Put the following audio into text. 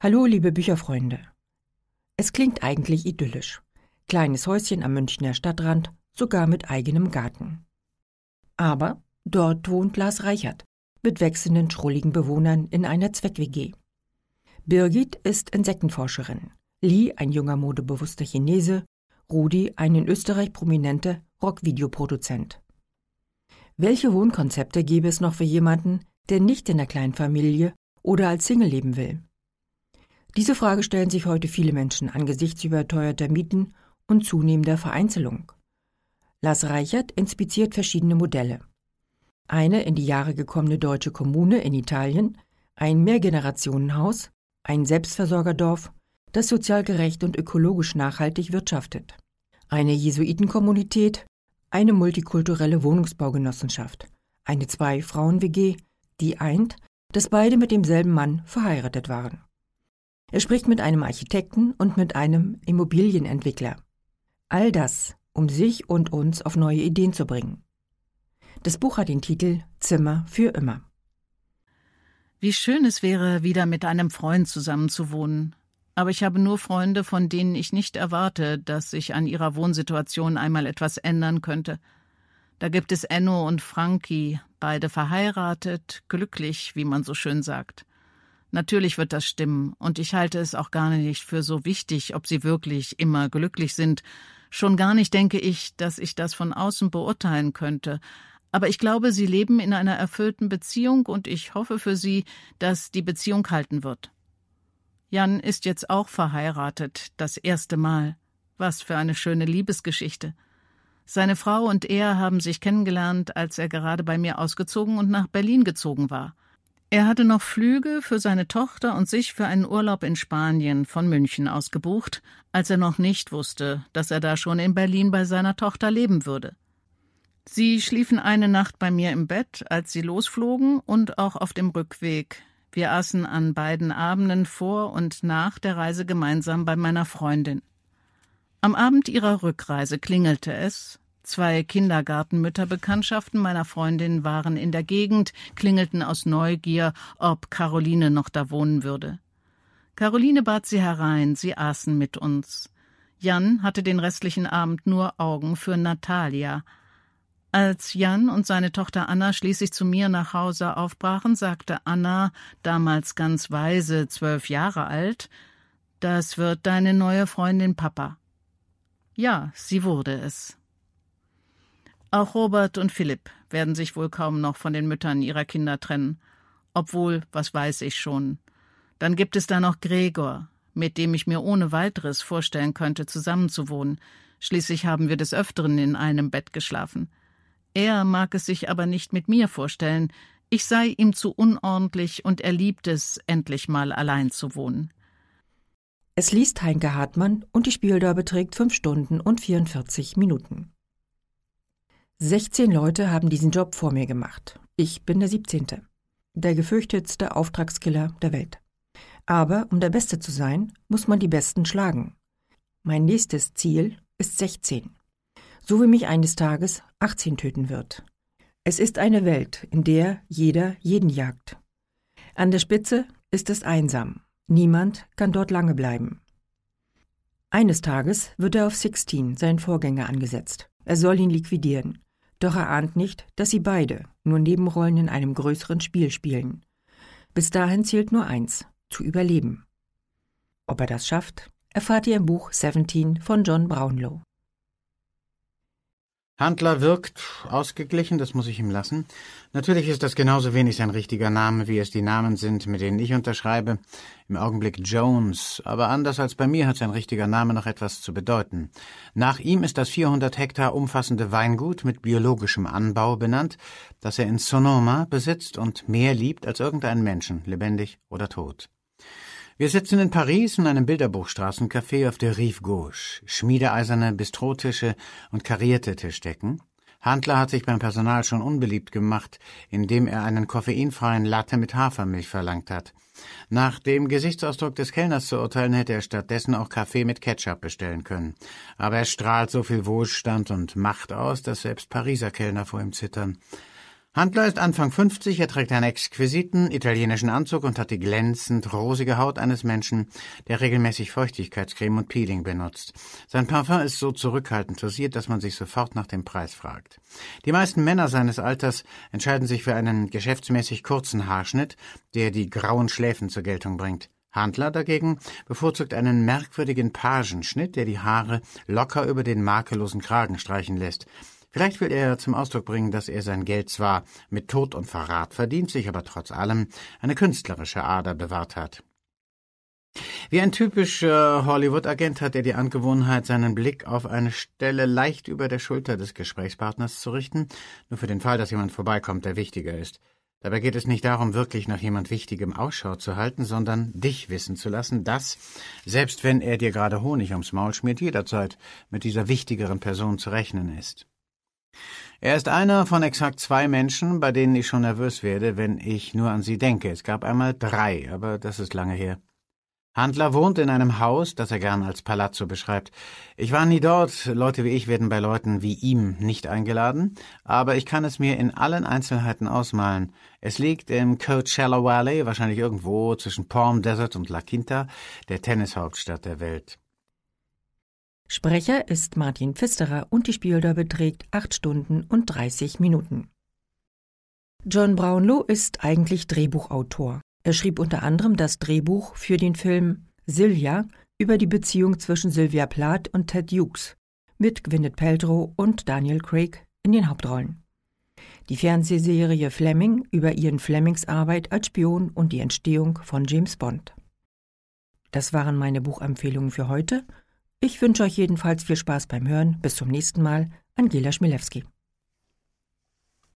Hallo, liebe Bücherfreunde. Es klingt eigentlich idyllisch. Kleines Häuschen am Münchner Stadtrand, sogar mit eigenem Garten. Aber dort wohnt Lars Reichert mit wechselnden schrulligen Bewohnern in einer Zweck-WG. Birgit ist Insektenforscherin, Lee ein junger modebewusster Chinese, Rudi ein in Österreich prominenter Rockvideoproduzent. Welche Wohnkonzepte gäbe es noch für jemanden, der nicht in der kleinen Familie oder als Single leben will? Diese Frage stellen sich heute viele Menschen angesichts überteuerter Mieten und zunehmender Vereinzelung. Lars Reichert inspiziert verschiedene Modelle. Eine in die Jahre gekommene deutsche Kommune in Italien, ein Mehrgenerationenhaus, ein Selbstversorgerdorf, das sozial gerecht und ökologisch nachhaltig wirtschaftet. Eine Jesuitenkommunität, eine multikulturelle Wohnungsbaugenossenschaft, eine Zwei-Frauen-WG, die eint, dass beide mit demselben Mann verheiratet waren. Er spricht mit einem Architekten und mit einem Immobilienentwickler. All das, um sich und uns auf neue Ideen zu bringen. Das Buch hat den Titel Zimmer für immer. Wie schön es wäre, wieder mit einem Freund zusammenzuwohnen. Aber ich habe nur Freunde, von denen ich nicht erwarte, dass sich an ihrer Wohnsituation einmal etwas ändern könnte. Da gibt es Enno und Frankie, beide verheiratet, glücklich, wie man so schön sagt. Natürlich wird das stimmen, und ich halte es auch gar nicht für so wichtig, ob sie wirklich immer glücklich sind. Schon gar nicht denke ich, dass ich das von außen beurteilen könnte, aber ich glaube, sie leben in einer erfüllten Beziehung und ich hoffe für sie, dass die Beziehung halten wird. Jan ist jetzt auch verheiratet, das erste Mal. Was für eine schöne Liebesgeschichte. Seine Frau und er haben sich kennengelernt, als er gerade bei mir ausgezogen und nach Berlin gezogen war. Er hatte noch Flüge für seine Tochter und sich für einen Urlaub in Spanien von München aus gebucht, als er noch nicht wusste, dass er da schon in Berlin bei seiner Tochter leben würde. Sie schliefen eine Nacht bei mir im Bett, als sie losflogen, und auch auf dem Rückweg. Wir aßen an beiden Abenden vor und nach der Reise gemeinsam bei meiner Freundin. Am Abend ihrer Rückreise klingelte es. Zwei Kindergartenmütterbekanntschaften meiner Freundin waren in der Gegend, klingelten aus Neugier, ob Caroline noch da wohnen würde. Caroline bat sie herein, sie aßen mit uns. Jan hatte den restlichen Abend nur Augen für Natalia, als Jan und seine Tochter Anna schließlich zu mir nach Hause aufbrachen, sagte Anna, damals ganz weise, zwölf Jahre alt, das wird deine neue Freundin Papa. Ja, sie wurde es. Auch Robert und Philipp werden sich wohl kaum noch von den Müttern ihrer Kinder trennen. Obwohl, was weiß ich schon. Dann gibt es da noch Gregor, mit dem ich mir ohne weiteres vorstellen könnte, zusammenzuwohnen. Schließlich haben wir des Öfteren in einem Bett geschlafen. Er mag es sich aber nicht mit mir vorstellen, ich sei ihm zu unordentlich und er liebt es, endlich mal allein zu wohnen. Es liest Heinke Hartmann und die Spieldauer beträgt fünf Stunden und 44 Minuten. 16 Leute haben diesen Job vor mir gemacht. Ich bin der 17. Der gefürchtetste Auftragskiller der Welt. Aber um der Beste zu sein, muss man die Besten schlagen. Mein nächstes Ziel ist 16 so wie mich eines Tages 18 töten wird. Es ist eine Welt, in der jeder jeden jagt. An der Spitze ist es einsam. Niemand kann dort lange bleiben. Eines Tages wird er auf Sixteen, seinen Vorgänger, angesetzt. Er soll ihn liquidieren. Doch er ahnt nicht, dass sie beide nur Nebenrollen in einem größeren Spiel spielen. Bis dahin zählt nur eins, zu überleben. Ob er das schafft, erfahrt ihr im Buch Seventeen von John Brownlow. Handler wirkt ausgeglichen, das muss ich ihm lassen. Natürlich ist das genauso wenig sein richtiger Name, wie es die Namen sind, mit denen ich unterschreibe. Im Augenblick Jones, aber anders als bei mir hat sein richtiger Name noch etwas zu bedeuten. Nach ihm ist das 400 Hektar umfassende Weingut mit biologischem Anbau benannt, das er in Sonoma besitzt und mehr liebt als irgendeinen Menschen, lebendig oder tot. Wir sitzen in Paris in einem Bilderbuchstraßencafé auf der Rive Gauche. Schmiedeeiserne Bistrotische und karierte Tischdecken. Handler hat sich beim Personal schon unbeliebt gemacht, indem er einen koffeinfreien Latte mit Hafermilch verlangt hat. Nach dem Gesichtsausdruck des Kellners zu urteilen, hätte er stattdessen auch Kaffee mit Ketchup bestellen können. Aber er strahlt so viel Wohlstand und Macht aus, dass selbst Pariser Kellner vor ihm zittern. Handler ist Anfang 50, er trägt einen exquisiten italienischen Anzug und hat die glänzend rosige Haut eines Menschen, der regelmäßig Feuchtigkeitscreme und Peeling benutzt. Sein Parfum ist so zurückhaltend dosiert, dass man sich sofort nach dem Preis fragt. Die meisten Männer seines Alters entscheiden sich für einen geschäftsmäßig kurzen Haarschnitt, der die grauen Schläfen zur Geltung bringt. Handler dagegen bevorzugt einen merkwürdigen Pagenschnitt, der die Haare locker über den makellosen Kragen streichen lässt. Vielleicht will er zum Ausdruck bringen, dass er sein Geld zwar mit Tod und Verrat verdient, sich aber trotz allem eine künstlerische Ader bewahrt hat. Wie ein typischer Hollywood-Agent hat er die Angewohnheit, seinen Blick auf eine Stelle leicht über der Schulter des Gesprächspartners zu richten, nur für den Fall, dass jemand vorbeikommt, der wichtiger ist. Dabei geht es nicht darum, wirklich nach jemand Wichtigem Ausschau zu halten, sondern dich wissen zu lassen, dass, selbst wenn er dir gerade Honig ums Maul schmiert, jederzeit mit dieser wichtigeren Person zu rechnen ist. Er ist einer von exakt zwei Menschen, bei denen ich schon nervös werde, wenn ich nur an sie denke. Es gab einmal drei, aber das ist lange her. Handler wohnt in einem Haus, das er gern als Palazzo beschreibt. Ich war nie dort, Leute wie ich werden bei Leuten wie ihm nicht eingeladen, aber ich kann es mir in allen Einzelheiten ausmalen. Es liegt im Coachella Valley, wahrscheinlich irgendwo zwischen Palm Desert und La Quinta, der Tennishauptstadt der Welt. Sprecher ist Martin Pfisterer und die Spieldauer beträgt 8 Stunden und 30 Minuten. John Brownlow ist eigentlich Drehbuchautor. Er schrieb unter anderem das Drehbuch für den Film Sylvia über die Beziehung zwischen Sylvia Plath und Ted Hughes mit Gwyneth Paltrow und Daniel Craig in den Hauptrollen. Die Fernsehserie Fleming über Ian Flemings Arbeit als Spion und die Entstehung von James Bond. Das waren meine Buchempfehlungen für heute ich wünsche euch jedenfalls viel Spaß beim Hören. Bis zum nächsten Mal. Angela Schmilewski.